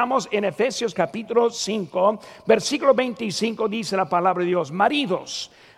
Estamos en Efesios capítulo 5, versículo 25 dice la palabra de Dios, maridos,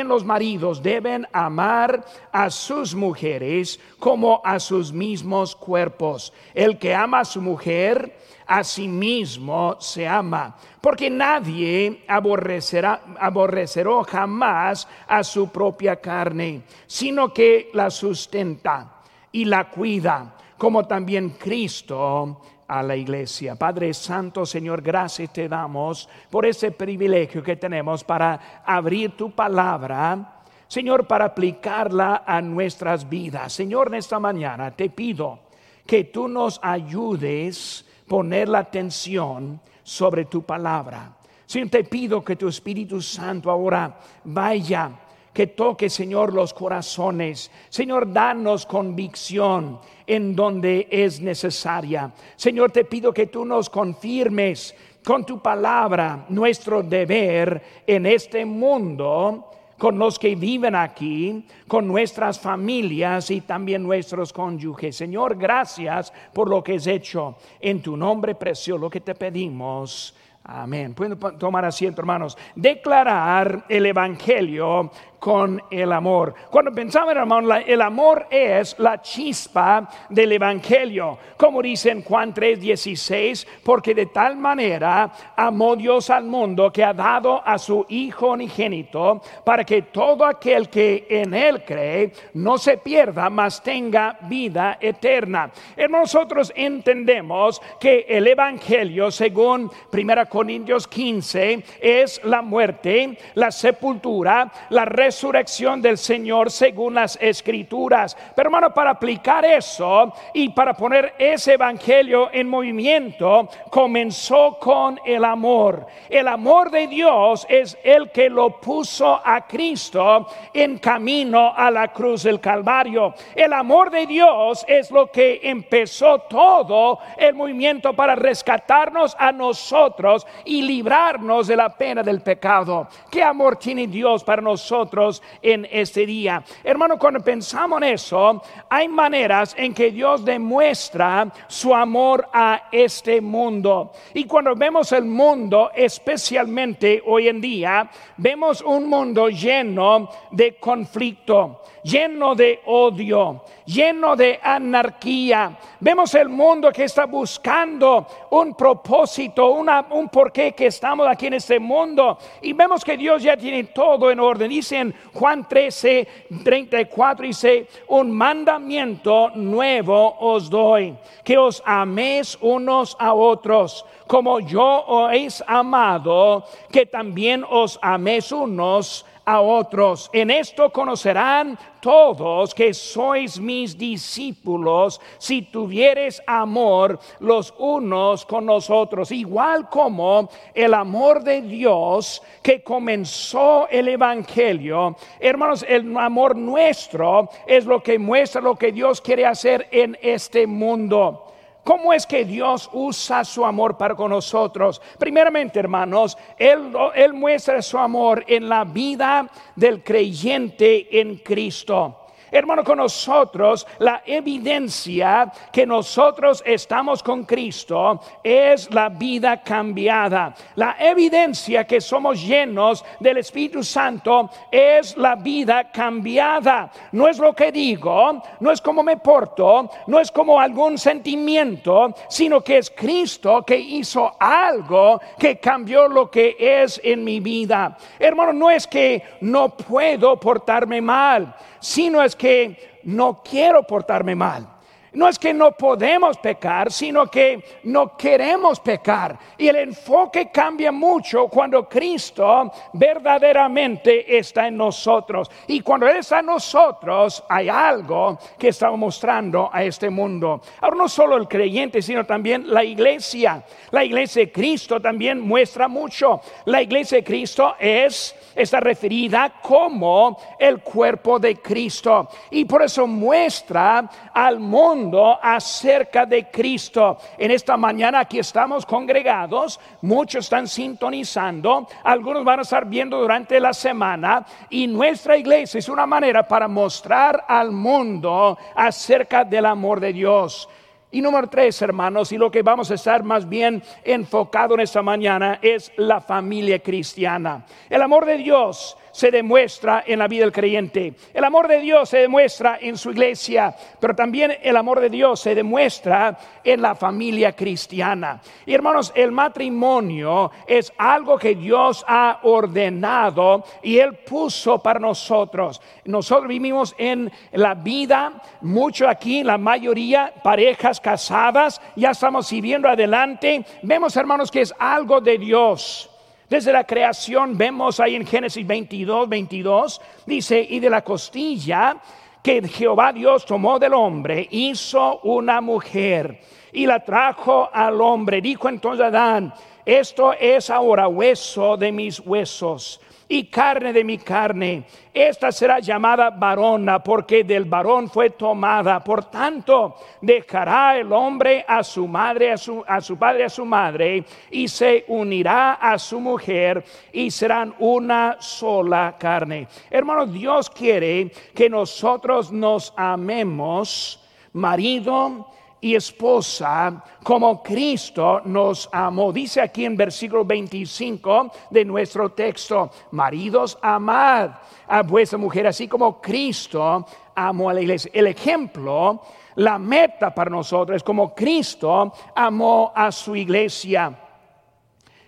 los maridos deben amar a sus mujeres como a sus mismos cuerpos. El que ama a su mujer, a sí mismo se ama, porque nadie aborrecerá, aborrecerá jamás a su propia carne, sino que la sustenta y la cuida, como también Cristo a la iglesia. Padre Santo, Señor, gracias te damos por ese privilegio que tenemos para abrir tu palabra. Señor, para aplicarla a nuestras vidas. Señor, en esta mañana te pido que tú nos ayudes poner la atención sobre tu palabra. Señor, te pido que tu Espíritu Santo ahora vaya, que toque, Señor, los corazones. Señor, danos convicción en donde es necesaria. Señor, te pido que tú nos confirmes con tu palabra nuestro deber en este mundo con los que viven aquí, con nuestras familias y también nuestros cónyuges. Señor, gracias por lo que has hecho. En tu nombre precioso lo que te pedimos. Amén. Pueden tomar asiento, hermanos. Declarar el Evangelio con el amor. Cuando pensamos, hermano, el amor es la chispa del Evangelio. Como dice en Juan 3:16, porque de tal manera amó Dios al mundo que ha dado a su Hijo unigénito para que todo aquel que en Él cree no se pierda, mas tenga vida eterna. nosotros entendemos que el Evangelio, según 1 Corintios 15, es la muerte, la sepultura, la resurrección resurrección del Señor según las escrituras. Pero hermano, para aplicar eso y para poner ese evangelio en movimiento, comenzó con el amor. El amor de Dios es el que lo puso a Cristo en camino a la cruz del Calvario. El amor de Dios es lo que empezó todo el movimiento para rescatarnos a nosotros y librarnos de la pena del pecado. ¿Qué amor tiene Dios para nosotros? En este día. Hermano, cuando pensamos en eso, hay maneras en que Dios demuestra su amor a este mundo. Y cuando vemos el mundo, especialmente hoy en día, vemos un mundo lleno de conflicto lleno de odio, lleno de anarquía. Vemos el mundo que está buscando un propósito, una, un porqué que estamos aquí en este mundo. Y vemos que Dios ya tiene todo en orden. Dice en Juan 13, 34, dice, un mandamiento nuevo os doy, que os améis unos a otros, como yo os he amado, que también os améis unos a otros. En esto conocerán todos que sois mis discípulos si tuvieres amor los unos con los otros, igual como el amor de Dios que comenzó el Evangelio. Hermanos, el amor nuestro es lo que muestra lo que Dios quiere hacer en este mundo. ¿Cómo es que Dios usa su amor para con nosotros? Primeramente, hermanos, él, él, muestra su amor en la vida del creyente en Cristo. Hermano, con nosotros la evidencia que nosotros estamos con Cristo es la vida cambiada. La evidencia que somos llenos del Espíritu Santo es la vida cambiada. No es lo que digo, no es como me porto, no es como algún sentimiento, sino que es Cristo que hizo algo que cambió lo que es en mi vida. Hermano, no es que no puedo portarme mal sino es que no quiero portarme mal. No es que no podemos pecar, sino que no queremos pecar. Y el enfoque cambia mucho cuando Cristo verdaderamente está en nosotros. Y cuando Él está en nosotros, hay algo que estamos mostrando a este mundo. Ahora no solo el creyente, sino también la iglesia. La iglesia de Cristo también muestra mucho. La iglesia de Cristo es está referida como el cuerpo de Cristo. Y por eso muestra al mundo acerca de Cristo. En esta mañana aquí estamos congregados, muchos están sintonizando, algunos van a estar viendo durante la semana y nuestra iglesia es una manera para mostrar al mundo acerca del amor de Dios. Y número tres, hermanos, y lo que vamos a estar más bien enfocado en esta mañana es la familia cristiana. El amor de Dios se demuestra en la vida del creyente. El amor de Dios se demuestra en su iglesia, pero también el amor de Dios se demuestra en la familia cristiana. Y hermanos, el matrimonio es algo que Dios ha ordenado y Él puso para nosotros. Nosotros vivimos en la vida, mucho aquí, la mayoría parejas casadas, ya estamos siguiendo adelante. Vemos, hermanos, que es algo de Dios. Desde la creación vemos ahí en Génesis 22, 22, dice, y de la costilla que Jehová Dios tomó del hombre, hizo una mujer y la trajo al hombre. Dijo entonces Adán, esto es ahora hueso de mis huesos y carne de mi carne. Esta será llamada varona porque del varón fue tomada. Por tanto, dejará el hombre a su madre, a su, a su padre, a su madre, y se unirá a su mujer y serán una sola carne. Hermanos, Dios quiere que nosotros nos amemos, marido, y esposa como Cristo nos amó. Dice aquí en versículo 25 de nuestro texto, maridos, amad a vuestra mujer así como Cristo amó a la iglesia. El ejemplo, la meta para nosotros es como Cristo amó a su iglesia.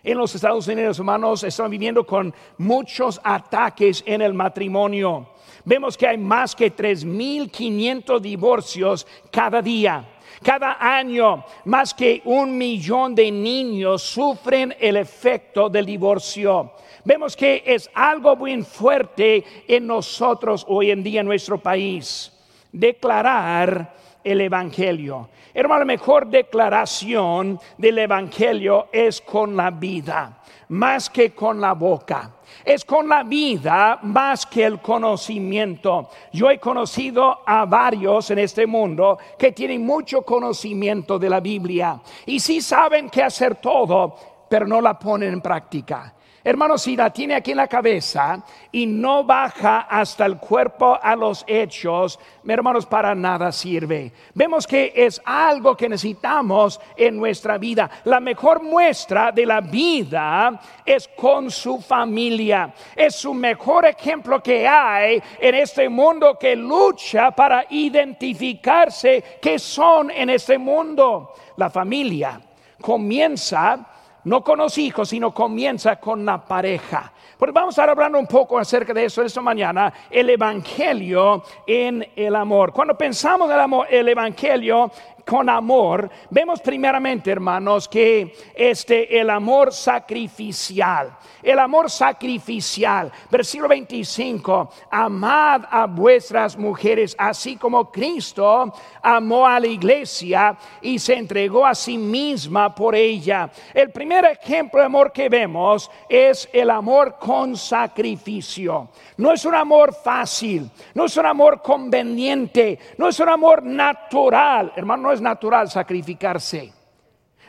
En los Estados Unidos, hermanos, están viviendo con muchos ataques en el matrimonio. Vemos que hay más que 3.500 divorcios cada día. Cada año más que un millón de niños sufren el efecto del divorcio. Vemos que es algo muy fuerte en nosotros hoy en día en nuestro país. Declarar el Evangelio. Hermano, la mejor declaración del Evangelio es con la vida, más que con la boca es con la vida más que el conocimiento. Yo he conocido a varios en este mundo que tienen mucho conocimiento de la Biblia y sí saben qué hacer todo, pero no la ponen en práctica. Hermanos, si la tiene aquí en la cabeza y no baja hasta el cuerpo a los hechos, hermanos, para nada sirve. Vemos que es algo que necesitamos en nuestra vida. La mejor muestra de la vida es con su familia. Es su mejor ejemplo que hay en este mundo que lucha para identificarse que son en este mundo. La familia comienza no con los hijos, sino comienza con la pareja. Pues vamos a estar hablando un poco acerca de eso esta mañana, el Evangelio en el amor. Cuando pensamos en el, amor, el Evangelio con amor, vemos primeramente, hermanos, que este el amor sacrificial, el amor sacrificial, versículo 25, amad a vuestras mujeres así como Cristo amó a la iglesia y se entregó a sí misma por ella. El primer ejemplo de amor que vemos es el amor con sacrificio. No es un amor fácil, no es un amor conveniente, no es un amor natural, hermano, es natural sacrificarse.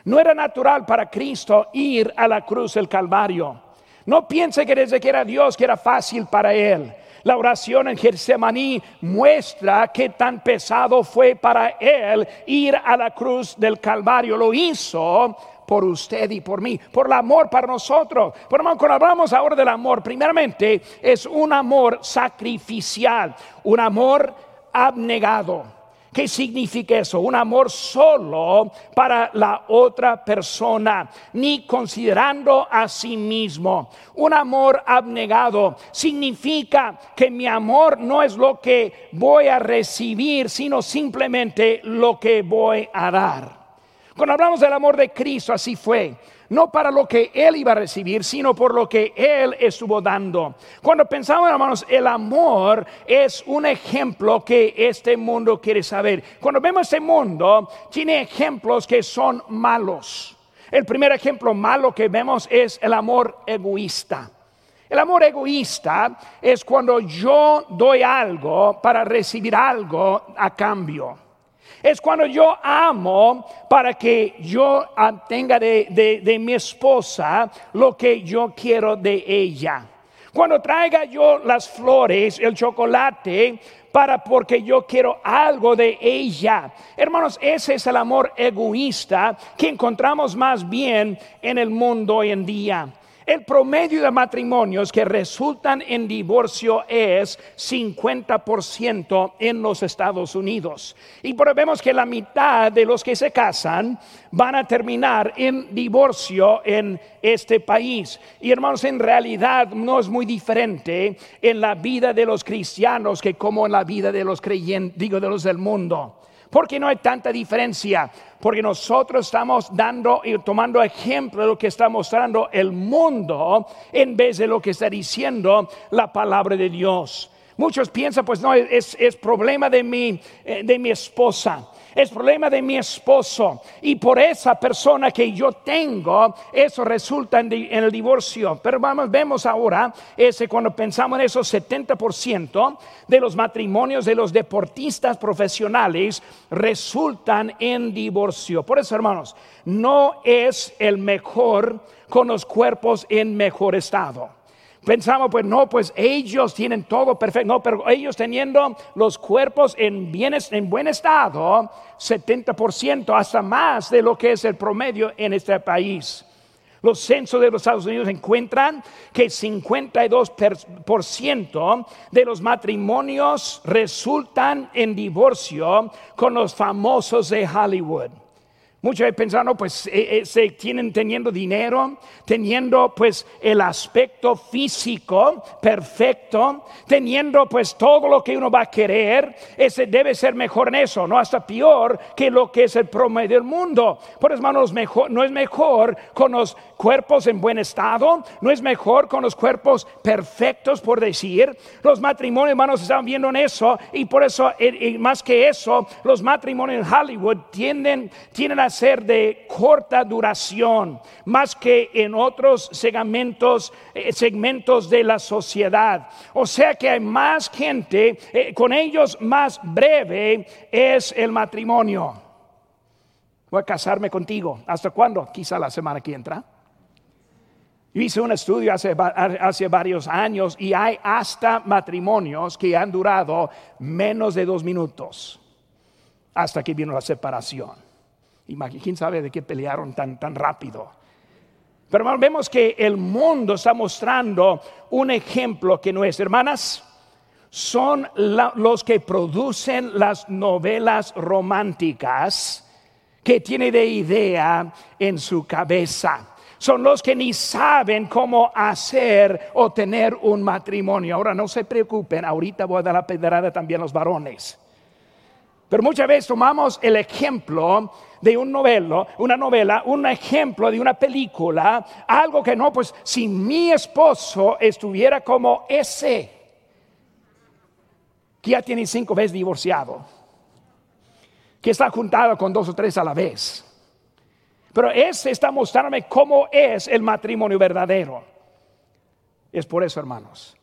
No era natural para Cristo ir a la cruz del Calvario. No piense que desde que era Dios que era fácil para él. La oración en Getsemaní muestra que tan pesado fue para él ir a la cruz del Calvario. Lo hizo por usted y por mí, por el amor para nosotros. Por hermano, cuando hablamos ahora del amor, primeramente es un amor sacrificial, un amor abnegado ¿Qué significa eso? Un amor solo para la otra persona, ni considerando a sí mismo. Un amor abnegado significa que mi amor no es lo que voy a recibir, sino simplemente lo que voy a dar. Cuando hablamos del amor de Cristo, así fue no para lo que él iba a recibir, sino por lo que él estuvo dando. Cuando pensamos, hermanos, el amor es un ejemplo que este mundo quiere saber. Cuando vemos este mundo, tiene ejemplos que son malos. El primer ejemplo malo que vemos es el amor egoísta. El amor egoísta es cuando yo doy algo para recibir algo a cambio es cuando yo amo para que yo tenga de, mi esposa lo que yo quiero de ella. Cuando traiga yo las flores, el chocolate, para porque yo quiero algo de ella. Hermanos, ese es el amor egoísta que encontramos más bien en el mundo hoy en día. El promedio de matrimonios que resultan en divorcio es 50% en los Estados Unidos. Y vemos que la mitad de los que se casan van a terminar en divorcio en este país. Y hermanos, en realidad no es muy diferente en la vida de los cristianos que como en la vida de los creyentes, digo, de los del mundo. Porque no hay tanta diferencia? Porque nosotros estamos dando y tomando ejemplo de lo que está mostrando el mundo en vez de lo que está diciendo la palabra de Dios. Muchos piensan, pues no, es, problema de mi, eh, de mi esposa es problema de mi esposo. Y por esa persona que yo tengo, eso resulta en, el divorcio. Pero vamos, vemos ahora, ese cuando pensamos en esos 70% de los matrimonios de los deportistas profesionales resultan en divorcio. Por eso, hermanos, no es el mejor con los cuerpos en mejor estado pensamos, pues no, pues ellos tienen todo perfecto. No, pero ellos teniendo los cuerpos en, en buen estado, 70%, hasta más de lo que es el promedio en este país. Los censos de los Estados Unidos encuentran que 52% de los matrimonios resultan en divorcio con los famosos de Hollywood. Muchos pensaron, pues eh, eh, se tienen teniendo dinero, teniendo pues el aspecto físico perfecto, teniendo pues todo lo que uno va a querer, ese debe ser mejor en eso, no hasta peor que lo que es el promedio del mundo. Por eso, hermanos, mejor, no es mejor con los cuerpos en buen estado, no es mejor con los cuerpos perfectos, por decir. Los matrimonios, hermanos, están viendo en eso y por eso, eh, más que eso, los matrimonios en Hollywood tienden, tienden a ser de corta duración, más que en otros segmentos, eh, segmentos de la sociedad. O sea que hay más gente, eh, con ellos más breve es el matrimonio. Voy a casarme contigo. ¿Hasta cuándo? Quizá la semana que entra. Yo hice un estudio hace, hace, varios años y hay hasta matrimonios que han durado menos de dos minutos hasta que vino la separación. Y quién sabe de qué pelearon tan, tan rápido. Pero vemos que el mundo está mostrando un ejemplo que no es. Hermanas, son los que producen las novelas románticas que tiene de idea en su cabeza. Son los que ni saben cómo hacer o tener un matrimonio. Ahora no se preocupen, ahorita voy a dar la pedrada también a los varones. Pero muchas veces tomamos el ejemplo de un novelo, una novela, un ejemplo de una película, algo que no, pues si mi esposo estuviera como ese, que ya tiene cinco veces divorciado, que está juntado con dos o tres a la vez. Pero ese está mostrándome cómo es el matrimonio verdadero. Es por eso, hermanos,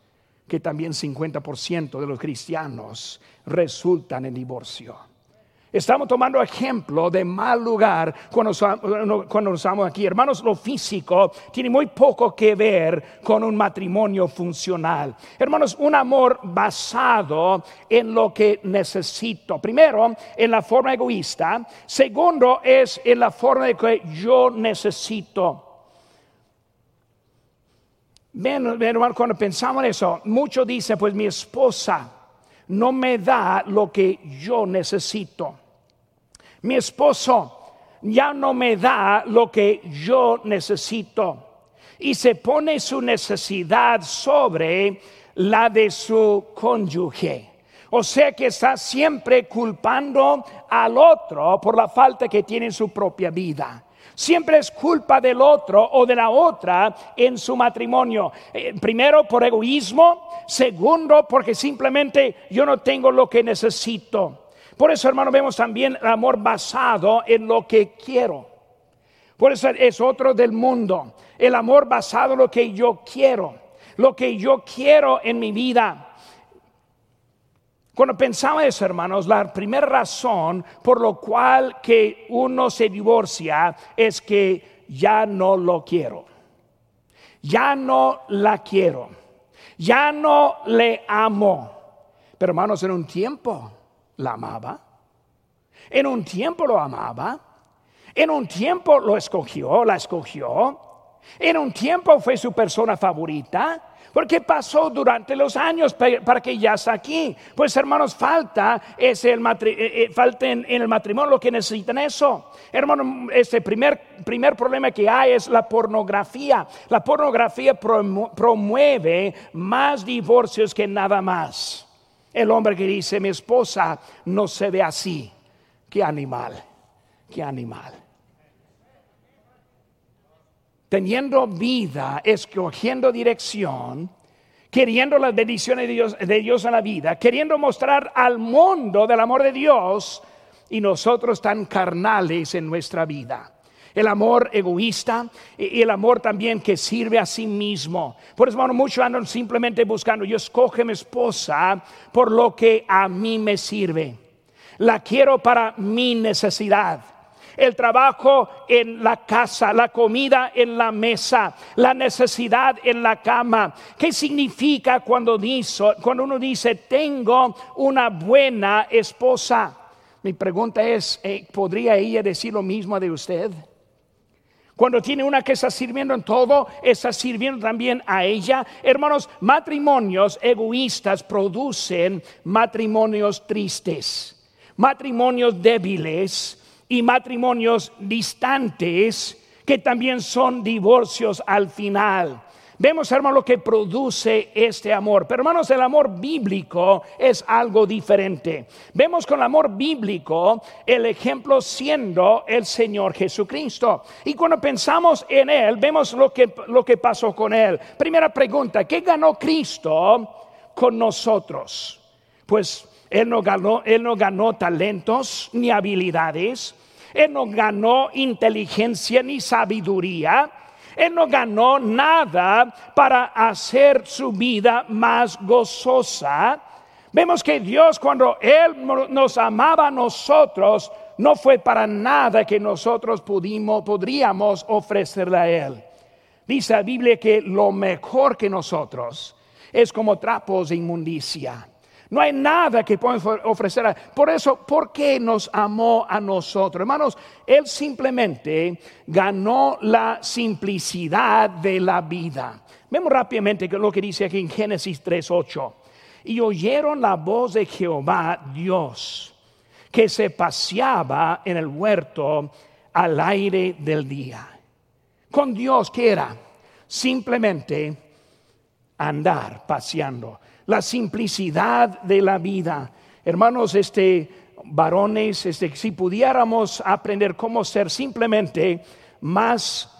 que también 50% de los cristianos resultan en divorcio. Estamos tomando ejemplo de mal lugar cuando, cuando estamos aquí. Hermanos, lo físico tiene muy poco que ver con un matrimonio funcional. Hermanos, un amor basado en lo que necesito. Primero, en la forma egoísta. Segundo, es en la forma de que yo necesito. Ven, hermano, cuando pensamos en eso, muchos dicen, pues mi esposa no me da lo que yo necesito. Mi esposo ya no me da lo que yo necesito. Y se pone su necesidad sobre la de su cónyuge. O sea que está siempre culpando al otro por la falta que tiene en su propia vida. Siempre es culpa del otro o de la otra en su matrimonio. Eh, primero por egoísmo, segundo porque simplemente yo no tengo lo que necesito. Por eso, hermano, vemos también el amor basado en lo que quiero. Por eso es otro del mundo. El amor basado en lo que yo quiero. Lo que yo quiero en mi vida. Cuando pensaba eso, hermanos, la primera razón por lo cual que uno se divorcia es que ya no lo quiero. Ya no la quiero. Ya no le amo. Pero hermanos, en un tiempo la amaba. En un tiempo lo amaba. En un tiempo lo escogió, la escogió. En un tiempo fue su persona favorita. Porque pasó durante los años para que ya está aquí. Pues hermanos, falta, es el eh, eh, falta en, el matrimonio lo que necesitan eso. Hermano, este primer, primer problema que hay es la pornografía. La pornografía promueve más divorcios que nada más. El hombre que dice, mi esposa no se ve así. Qué animal, qué animal teniendo vida, escogiendo dirección, queriendo las bendiciones de Dios, de en la vida, queriendo mostrar al mundo del amor de Dios y nosotros tan carnales en nuestra vida. El amor egoísta y el amor también que sirve a sí mismo. Por eso, muchos andan simplemente buscando, yo escoge mi esposa por lo que a mí me sirve. La quiero para mi necesidad el trabajo en la casa, la comida en la mesa, la necesidad en la cama. ¿Qué significa cuando, cuando uno dice, tengo una buena esposa? Mi pregunta es, eh, ¿podría ella decir lo mismo de usted? Cuando tiene una que está sirviendo en todo, está sirviendo también a ella. Hermanos, matrimonios egoístas producen matrimonios tristes, matrimonios débiles, y matrimonios distantes que también son divorcios al final. Vemos, hermano, lo que produce este amor. Pero, hermanos, el amor bíblico es algo diferente. Vemos con el amor bíblico el ejemplo siendo el Señor Jesucristo. Y cuando pensamos en Él, vemos lo que, lo que pasó con Él. Primera pregunta, ¿qué ganó Cristo con nosotros? Pues Él no ganó, él no ganó talentos ni habilidades. Él no ganó inteligencia ni sabiduría. Él no ganó nada para hacer su vida más gozosa. Vemos que Dios cuando Él nos amaba a nosotros, no fue para nada que nosotros pudimos, podríamos ofrecerle a Él. Dice la Biblia que lo mejor que nosotros es como trapos de inmundicia. No hay nada que pueda ofrecer. Por eso, ¿por qué nos amó a nosotros? Hermanos, Él simplemente ganó la simplicidad de la vida. Vemos rápidamente lo que dice aquí en Génesis 3.8. Y oyeron la voz de Jehová Dios, que se paseaba en el huerto al aire del día. Con Dios, ¿qué era? Simplemente andar paseando la simplicidad de la vida. Hermanos, este varones, este, si pudiéramos aprender cómo ser simplemente más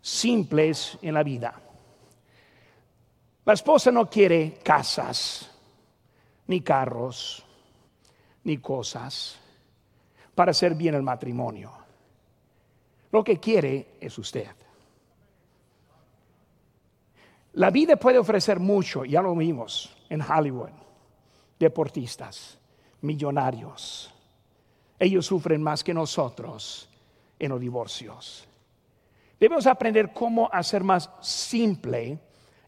simples en la vida. La esposa no quiere casas, ni carros, ni cosas para hacer bien el matrimonio. Lo que quiere es usted. La vida puede ofrecer mucho, ya lo vimos en Hollywood. Deportistas, millonarios. Ellos sufren más que nosotros en los divorcios. Debemos aprender cómo hacer más simple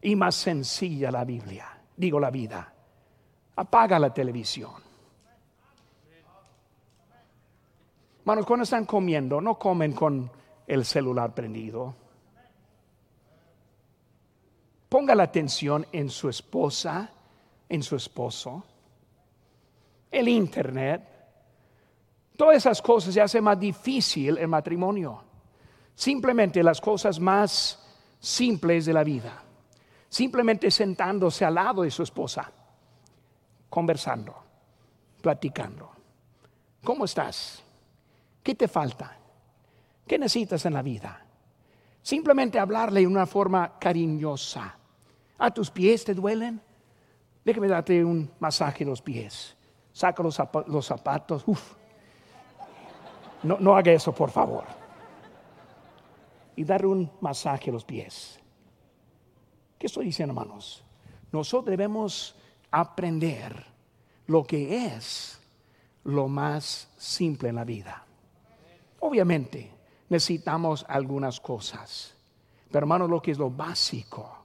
y más sencilla la Biblia, digo la vida. Apaga la televisión. Manos, cuando están comiendo, no comen con el celular prendido. Ponga la atención en su esposa, en su esposo. el internet, todas esas cosas se hacen más difícil el matrimonio. Simplemente las cosas más simples de la vida. Simplemente sentándose al lado de su esposa, conversando, platicando. ¿Cómo estás? ¿Qué te falta? ¿Qué necesitas en la vida? Simplemente hablarle de una forma cariñosa. ¿A tus pies te duelen? Déjame darte un masaje de los pies. Saca los, zapatos. Uf. No, no haga eso, por favor. Y darle un masaje a los pies. ¿Qué estoy diciendo, hermanos? Nosotros debemos aprender lo que es lo más simple en la vida. Obviamente necesitamos algunas cosas, pero hermanos, lo que es lo básico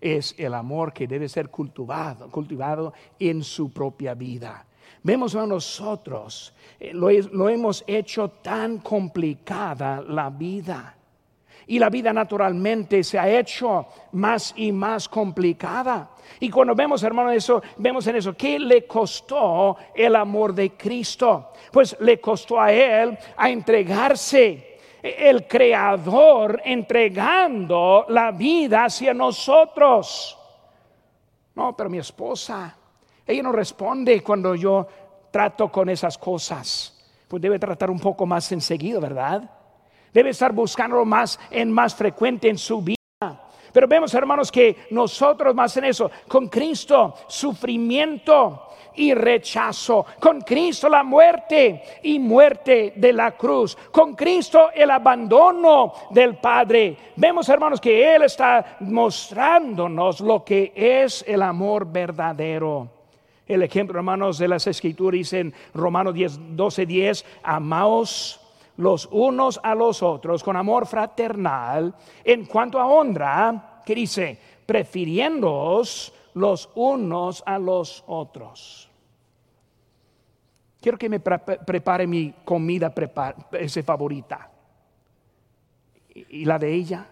es el amor que debe ser cultivado, cultivado en su propia vida. Vemos a nosotros, eh, lo, hemos hecho tan complicada la vida y la vida naturalmente se ha hecho más y más complicada. Y cuando vemos, hermano, eso, vemos en eso, ¿qué le costó el amor de Cristo? Pues le costó a Él a entregarse el creador entregando la vida hacia nosotros. No, pero mi esposa, ella no responde cuando yo trato con esas cosas. Pues debe tratar un poco más enseguida, ¿verdad? Debe estar buscando más en más frecuente en su vida. Pero vemos, hermanos, que nosotros más en eso, con Cristo, sufrimiento y rechazo, con Cristo la muerte y muerte de la cruz, con Cristo el abandono del Padre. Vemos, hermanos, que Él está mostrándonos lo que es el amor verdadero. El ejemplo, hermanos, de las escrituras en Romanos 10, 12, 10, amaos los unos a los otros con amor fraternal en cuanto a honra, que dice, prefiriéndoos los unos a los otros. Quiero que me prepare mi comida ese favorita. ¿Y la de ella?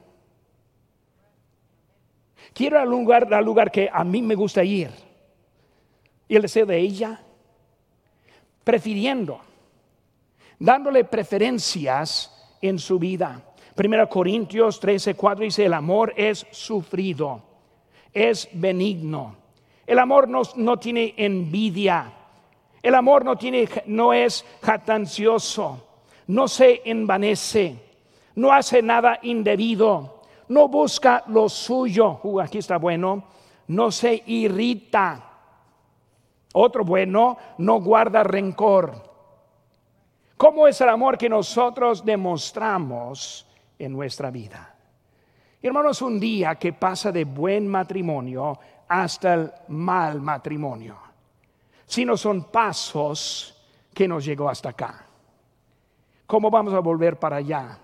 Quiero al lugar, al lugar que a mí me gusta ir. Y el deseo de ella, prefiriendo dándole preferencias en su vida. Primero Corintios 13, 4 dice, el amor es sufrido, es benigno. El amor no, no tiene envidia. El amor no, tiene, no es jatancioso, no se envanece, no hace nada indebido, no busca lo suyo. Uh, aquí está bueno, no se irrita. Otro bueno, no guarda rencor ¿Cómo es el amor que nosotros demostramos en nuestra vida? Hermanos, un día que pasa de buen matrimonio hasta el mal matrimonio, sino son pasos que nos llegó hasta acá. ¿Cómo vamos a volver para allá?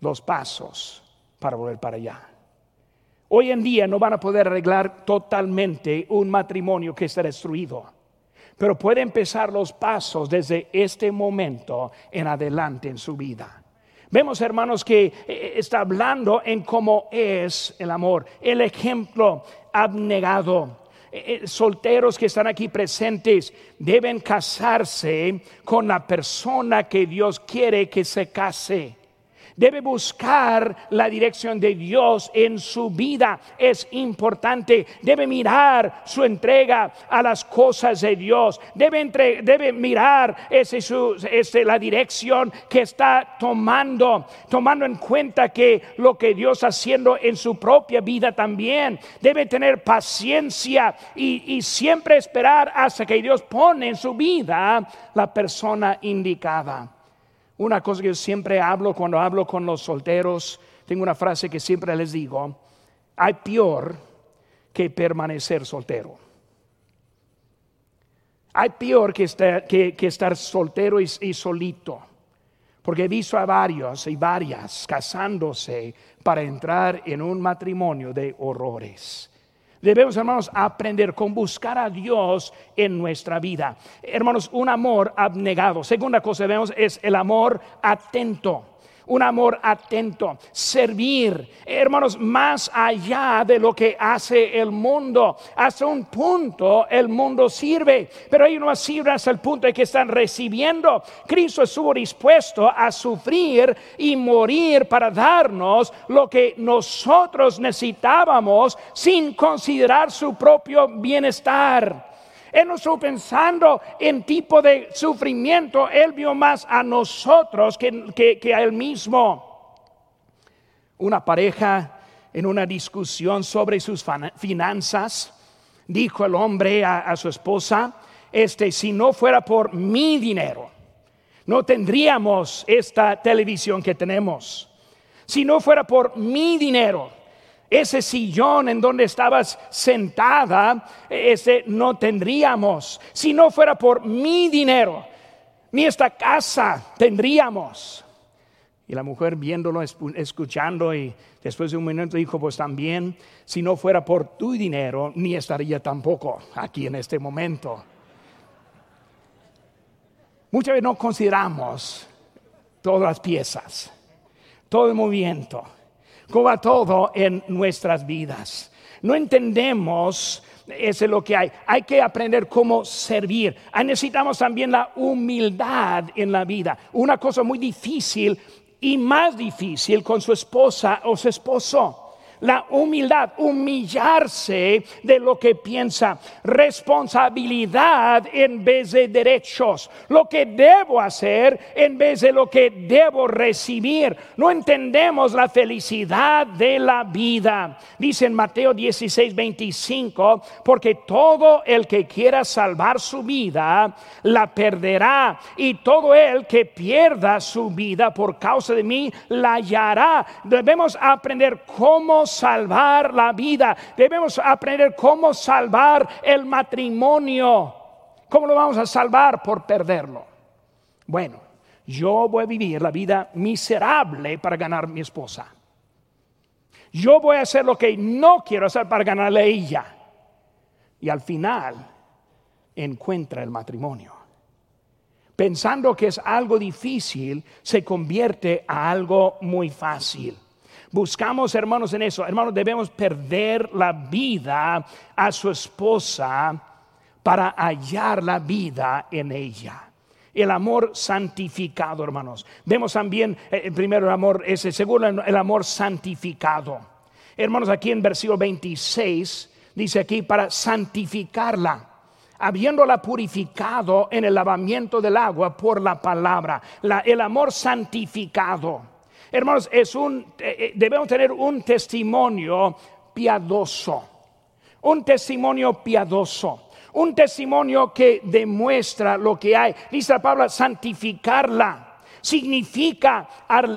Los pasos para volver para allá. Hoy en día no van a poder arreglar totalmente un matrimonio que está destruido pero puede empezar los pasos desde este momento en adelante en su vida. Vemos, hermanos, que eh, eh, está hablando en cómo es el amor, el ejemplo abnegado. Eh, solteros que están aquí presentes deben casarse con la persona que Dios quiere que se case debe buscar la dirección de Dios en su vida. Es importante. Debe mirar su entrega a las cosas de Dios. Debe, debe mirar ese, su, ese, la dirección que está tomando, tomando en cuenta que lo que Dios está haciendo en su propia vida también. Debe tener paciencia y, y siempre esperar hasta que Dios pone en su vida la persona indicada. Una cosa que yo siempre hablo cuando hablo con los solteros, tengo una frase que siempre les digo, hay peor que permanecer soltero. Hay peor que estar, soltero y, y solito. Porque he visto a varios y varias casándose para entrar en un matrimonio de horrores. Debemos, hermanos, aprender con buscar a Dios en nuestra vida. Hermanos, un amor abnegado. Segunda cosa que vemos es el amor atento. Un amor atento, servir, hermanos, más allá de lo que hace el mundo. Hasta un punto el mundo sirve, pero ellos no sirven hasta el punto de que están recibiendo. Cristo estuvo dispuesto a sufrir y morir para darnos lo que nosotros necesitábamos sin considerar su propio bienestar. Él no estuvo pensando en tipo de sufrimiento, Él vio más a nosotros que, a Él mismo. Una pareja en una discusión sobre sus finanzas, dijo el hombre a, a su esposa, este, si no fuera por mi dinero, no tendríamos esta televisión que tenemos. Si no fuera por mi dinero, ese sillón en donde estabas sentada, ese no tendríamos. Si no fuera por mi dinero, ni esta casa tendríamos. Y la mujer viéndolo, escuchando y después de un minuto dijo, pues también, si no fuera por tu dinero, ni estaría tampoco aquí en este momento. Muchas veces no consideramos todas las piezas, todo el movimiento cómo va todo en nuestras vidas. No entendemos eso es lo que hay. Hay que aprender cómo servir. Necesitamos también la humildad en la vida. Una cosa muy difícil y más difícil con su esposa o su esposo la humildad, humillarse de lo que piensa, responsabilidad en vez de derechos, lo que debo hacer en vez de lo que debo recibir. No entendemos la felicidad de la vida. Dice en Mateo 16, 25, porque todo el que quiera salvar su vida, la perderá, y todo el que pierda su vida por causa de mí, la hallará. Debemos aprender cómo salvar la vida, debemos aprender cómo salvar el matrimonio. ¿Cómo lo vamos a salvar? Por perderlo. Bueno, yo voy a vivir la vida miserable para ganar mi esposa. Yo voy a hacer lo que no quiero hacer para ganarle a ella. Y al final encuentra el matrimonio. Pensando que es algo difícil, se convierte a algo muy fácil. Buscamos, hermanos, en eso. Hermanos, debemos perder la vida a su esposa para hallar la vida en ella. El amor santificado, hermanos. Vemos también, eh, primero el amor, ese, segundo el amor santificado. Hermanos, aquí en versículo 26 dice aquí para santificarla habiéndola purificado en el lavamiento del agua por la palabra, el amor santificado. Hermanos, es un, eh, eh, debemos tener un testimonio piadoso, un testimonio piadoso, un testimonio que demuestra lo que hay. Dice la palabra santificarla, significa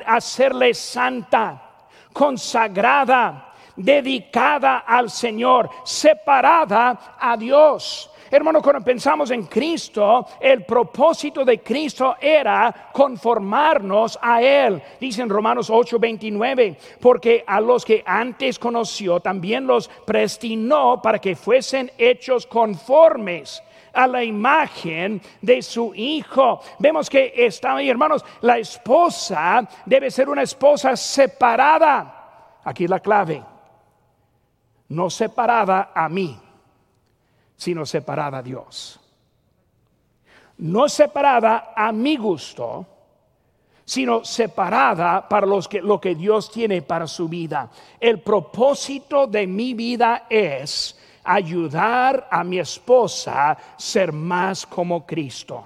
hacerle santa, consagrada, dedicada al Señor, separada a Dios. Hermano, cuando pensamos en Cristo, el propósito de Cristo era conformarnos a Él. Dice en Romanos 8:29, porque a los que antes conoció también los prestinó para que fuesen hechos conformes a la imagen de su hijo. Vemos que está ahí, hermanos, la esposa debe ser una esposa separada. Aquí la clave. No separada a mí sino separada a Dios. No separada a mi gusto, sino separada para los que, lo que Dios tiene para su vida. El propósito de mi vida es ayudar a mi esposa a ser más como Cristo.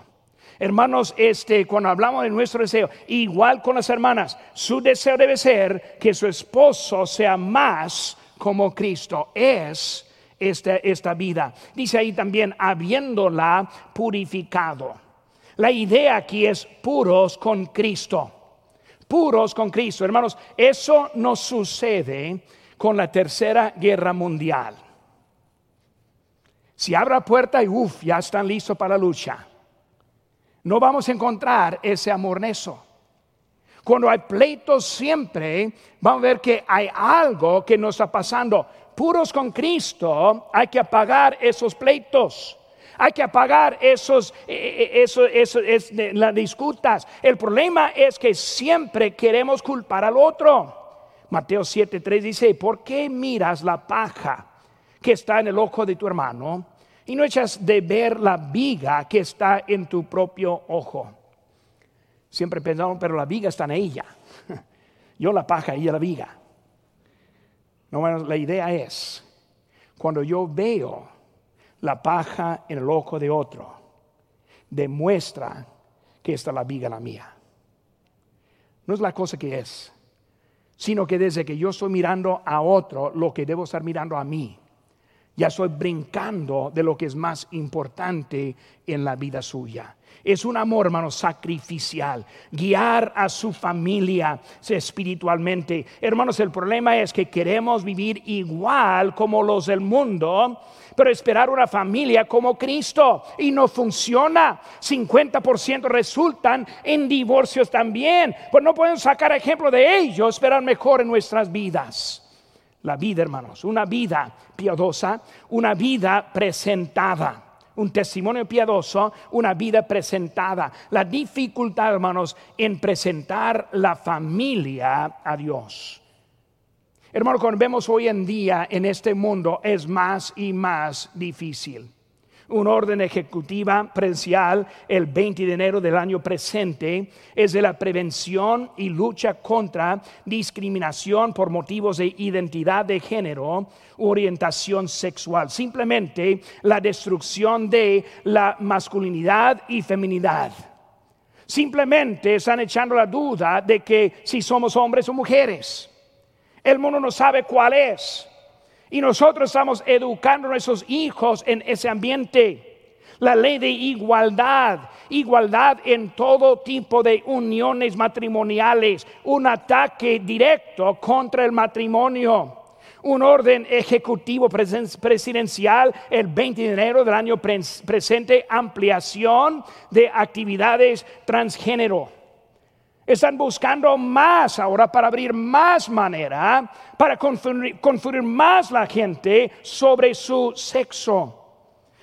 Hermanos, este, cuando hablamos de nuestro deseo, igual con las hermanas, su deseo debe ser que su esposo sea más como Cristo. Es esta, esta vida. Dice ahí también, habiéndola purificado. La idea aquí es puros con Cristo. Puros con Cristo. Hermanos, eso no sucede con la tercera guerra mundial. Si abra puerta y uff, ya están listos para la lucha. No vamos a encontrar ese amor eso. Cuando hay pleitos siempre, vamos a ver que hay algo que nos está pasando puros con Cristo, hay que apagar esos pleitos. Hay que apagar esos, eh, eh, eso, eso, es, las disputas. El problema es que siempre queremos culpar al otro. Mateo 7:3 dice, ¿por qué miras la paja que está en el ojo de tu hermano y no echas de ver la viga que está en tu propio ojo? Siempre pensamos, pero la viga está en ella. Yo la paja, ella la viga. No, bueno, la idea es, cuando yo veo la paja en el ojo de otro, demuestra que está la viga la mía. No es la cosa que es, sino que desde que yo estoy mirando a otro, lo que debo estar mirando a mí, ya estoy brincando de lo que es más importante en la vida suya. Es un amor, hermano, sacrificial. Guiar a su familia espiritualmente. Hermanos, el problema es que queremos vivir igual como los del mundo, pero esperar una familia como Cristo. Y no funciona. 50% resultan en divorcios también. Pues no podemos sacar ejemplo de ellos, esperar mejor en nuestras vidas. La vida, hermanos, una vida piadosa, una vida presentada un testimonio piadoso, una vida presentada. La dificultad, hermanos, en presentar la familia a Dios. Hermanos, cuando vemos hoy en día en este mundo es más y más difícil una orden ejecutiva presencial el 20 de enero del año presente es de la prevención y lucha contra discriminación por motivos de identidad de género orientación sexual. Simplemente la destrucción de la masculinidad y feminidad. Simplemente están echando la duda de que si somos hombres o mujeres. El mundo no sabe cuál es. Y nosotros estamos educando a nuestros hijos en ese ambiente. La ley de igualdad, igualdad en todo tipo de uniones matrimoniales, un ataque directo contra el matrimonio un orden ejecutivo presidencial el 20 de enero del año presente, ampliación de actividades transgénero. Están buscando más ahora para abrir más manera, para confundir, más la gente sobre su sexo.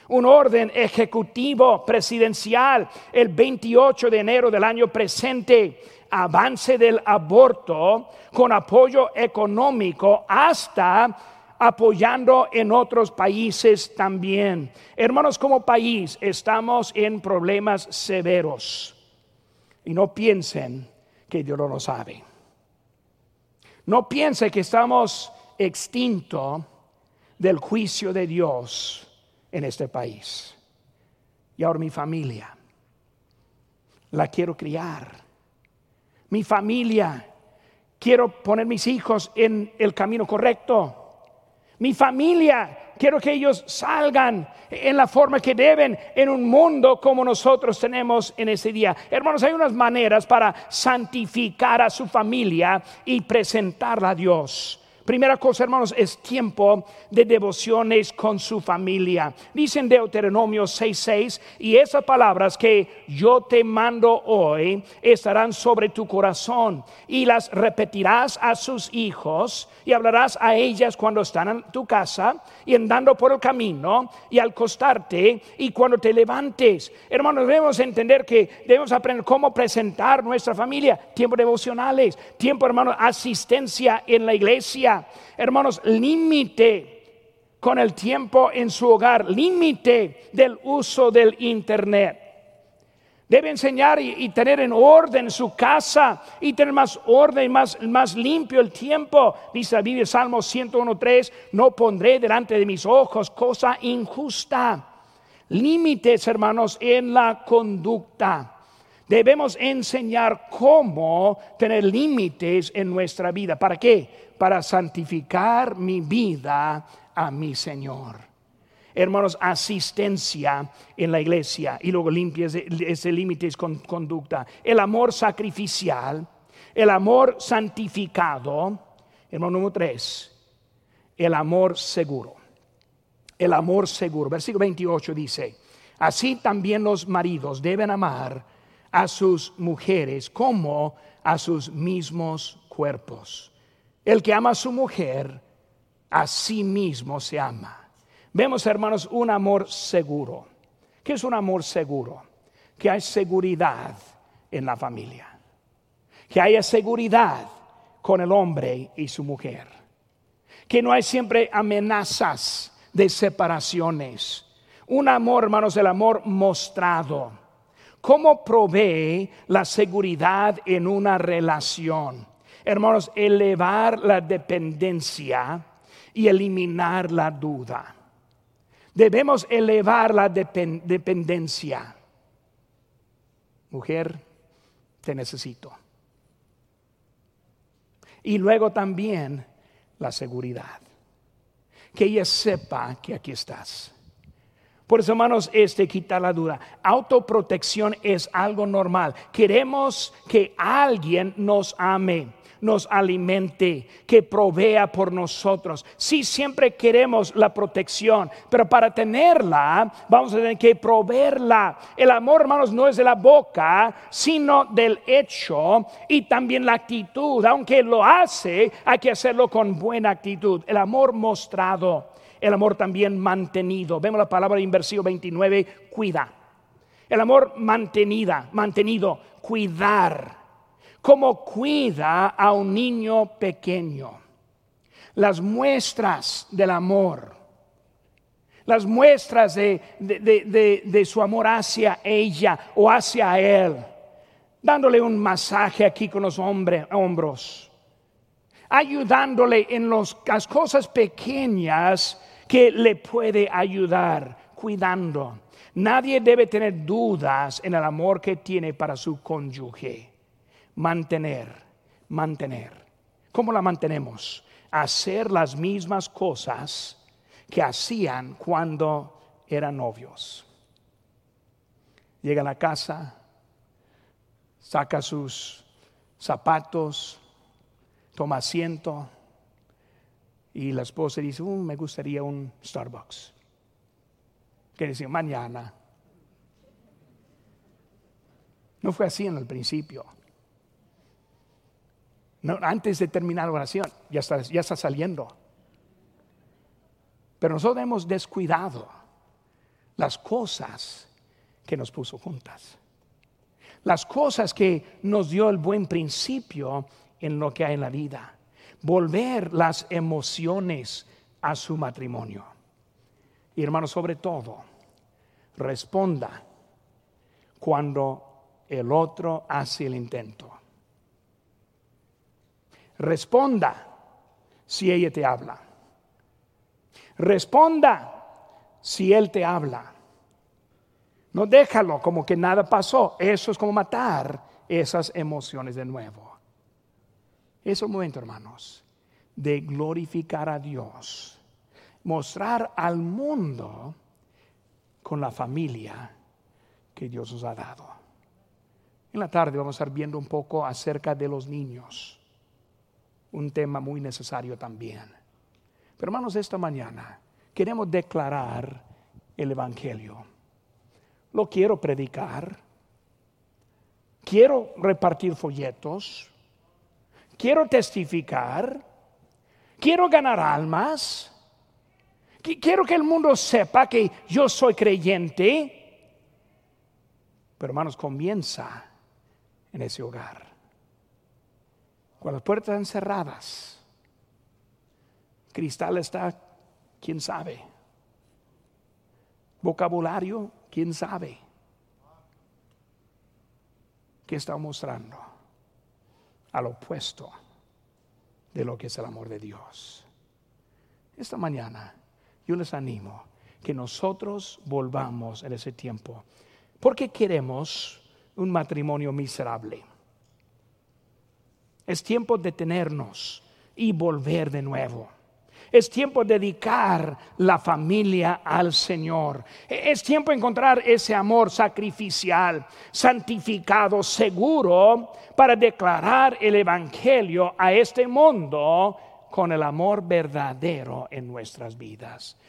Un orden ejecutivo presidencial el 28 de enero del año presente, avance del aborto con apoyo económico hasta apoyando en otros países también. Hermanos, como país estamos en problemas severos. Y no piensen que Dios no lo sabe. No piense que estamos extintos del juicio de Dios en este país. Y ahora mi familia, la quiero criar. Mi familia, quiero poner mis hijos en el camino correcto. Mi familia, quiero que ellos salgan en la forma que deben en un mundo como nosotros tenemos en ese día. Hermanos, hay unas maneras para santificar a su familia y presentarla a Dios. Primera cosa, hermanos, es tiempo de devociones con su familia. Dicen Deuteronomio 6:6, y esas palabras que yo te mando hoy estarán sobre tu corazón y las repetirás a sus hijos y hablarás a ellas cuando están en tu casa y andando por el camino y al costarte y cuando te levantes. Hermanos, debemos entender que debemos aprender cómo presentar nuestra familia, tiempos devocionales, tiempo, hermanos, asistencia en la iglesia Hermanos, límite con el tiempo en su hogar, límite del uso del Internet. Debe enseñar y, tener en orden su casa y tener más orden, más, más limpio el tiempo. Dice la Biblia, Salmo 101.3, no pondré delante de mis ojos cosa injusta. Límites, hermanos, en la conducta. Debemos enseñar cómo tener límites en nuestra vida. ¿Para qué? Para santificar mi vida a mi Señor. Hermanos, asistencia en la iglesia y luego limpia ese límite con conducta. El amor sacrificial, el amor santificado. Hermano número tres, el amor seguro. El amor seguro. Versículo 28 dice, así también los maridos deben amar a sus mujeres como a sus mismos cuerpos. El que ama a su mujer, a sí mismo se ama. Vemos, hermanos, un amor seguro. ¿Qué es un amor seguro? Que hay seguridad en la familia. Que haya seguridad con el hombre y su mujer. Que no hay siempre amenazas de separaciones. Un amor, hermanos, el amor mostrado. ¿Cómo provee la seguridad en una relación? Hermanos, elevar la dependencia y eliminar la duda. Debemos elevar la dependencia. Mujer, te necesito. Y luego también la seguridad. Que ella sepa que aquí estás. Por eso, hermanos, este quita la duda. Autoprotección es algo normal. Queremos que alguien nos ame nos alimente, que provea por nosotros. Sí, siempre queremos la protección, pero para tenerla vamos a tener que proveerla. El amor, hermanos, no es de la boca, sino del hecho y también la actitud. Aunque lo hace, hay que hacerlo con buena actitud. El amor mostrado, el amor también mantenido. Vemos la palabra en versículo 29, cuida. El amor mantenida, mantenido, cuidar como cuida a un niño pequeño. Las muestras del amor, las muestras de, su amor hacia ella o hacia él, dándole un masaje aquí con los hombros, ayudándole en las cosas pequeñas que le puede ayudar, cuidando. Nadie debe tener dudas en el amor que tiene para su cónyuge mantener, mantener. ¿Cómo la mantenemos? Hacer las mismas cosas que hacían cuando eran novios. Llega a la casa, saca sus zapatos, toma asiento y la esposa dice, uh, me gustaría un Starbucks. Que decir, mañana. No fue así en el principio antes de terminar la oración, ya está, ya está saliendo. Pero nosotros hemos descuidado las cosas que nos puso juntas. Las cosas que nos dio el buen principio en lo que hay en la vida. Volver las emociones a su matrimonio. Y hermano, sobre todo, responda cuando el otro hace el intento. Responda si ella te habla. Responda si él te habla. No déjalo como que nada pasó. Eso es como matar esas emociones de nuevo. Es el momento, hermanos, de glorificar a Dios. Mostrar al mundo con la familia que Dios nos ha dado. En la tarde vamos a estar viendo un poco acerca de los niños un tema muy necesario también. Pero hermanos, esta mañana queremos declarar el Evangelio. Lo quiero predicar. Quiero repartir folletos. Quiero testificar. Quiero ganar almas. Quiero que el mundo sepa que yo soy creyente. Pero hermanos, comienza en ese hogar. Cuando las puertas están cerradas, cristal está, quién sabe. Vocabulario, quién sabe. ¿Qué está mostrando? Al opuesto de lo que es el amor de Dios. Esta mañana yo les animo que nosotros volvamos en ese tiempo. Porque queremos un matrimonio miserable. Es tiempo de detenernos y volver de nuevo. Es tiempo de dedicar la familia al Señor. Es tiempo de encontrar ese amor sacrificial, santificado, seguro, para declarar el Evangelio a este mundo con el amor verdadero en nuestras vidas.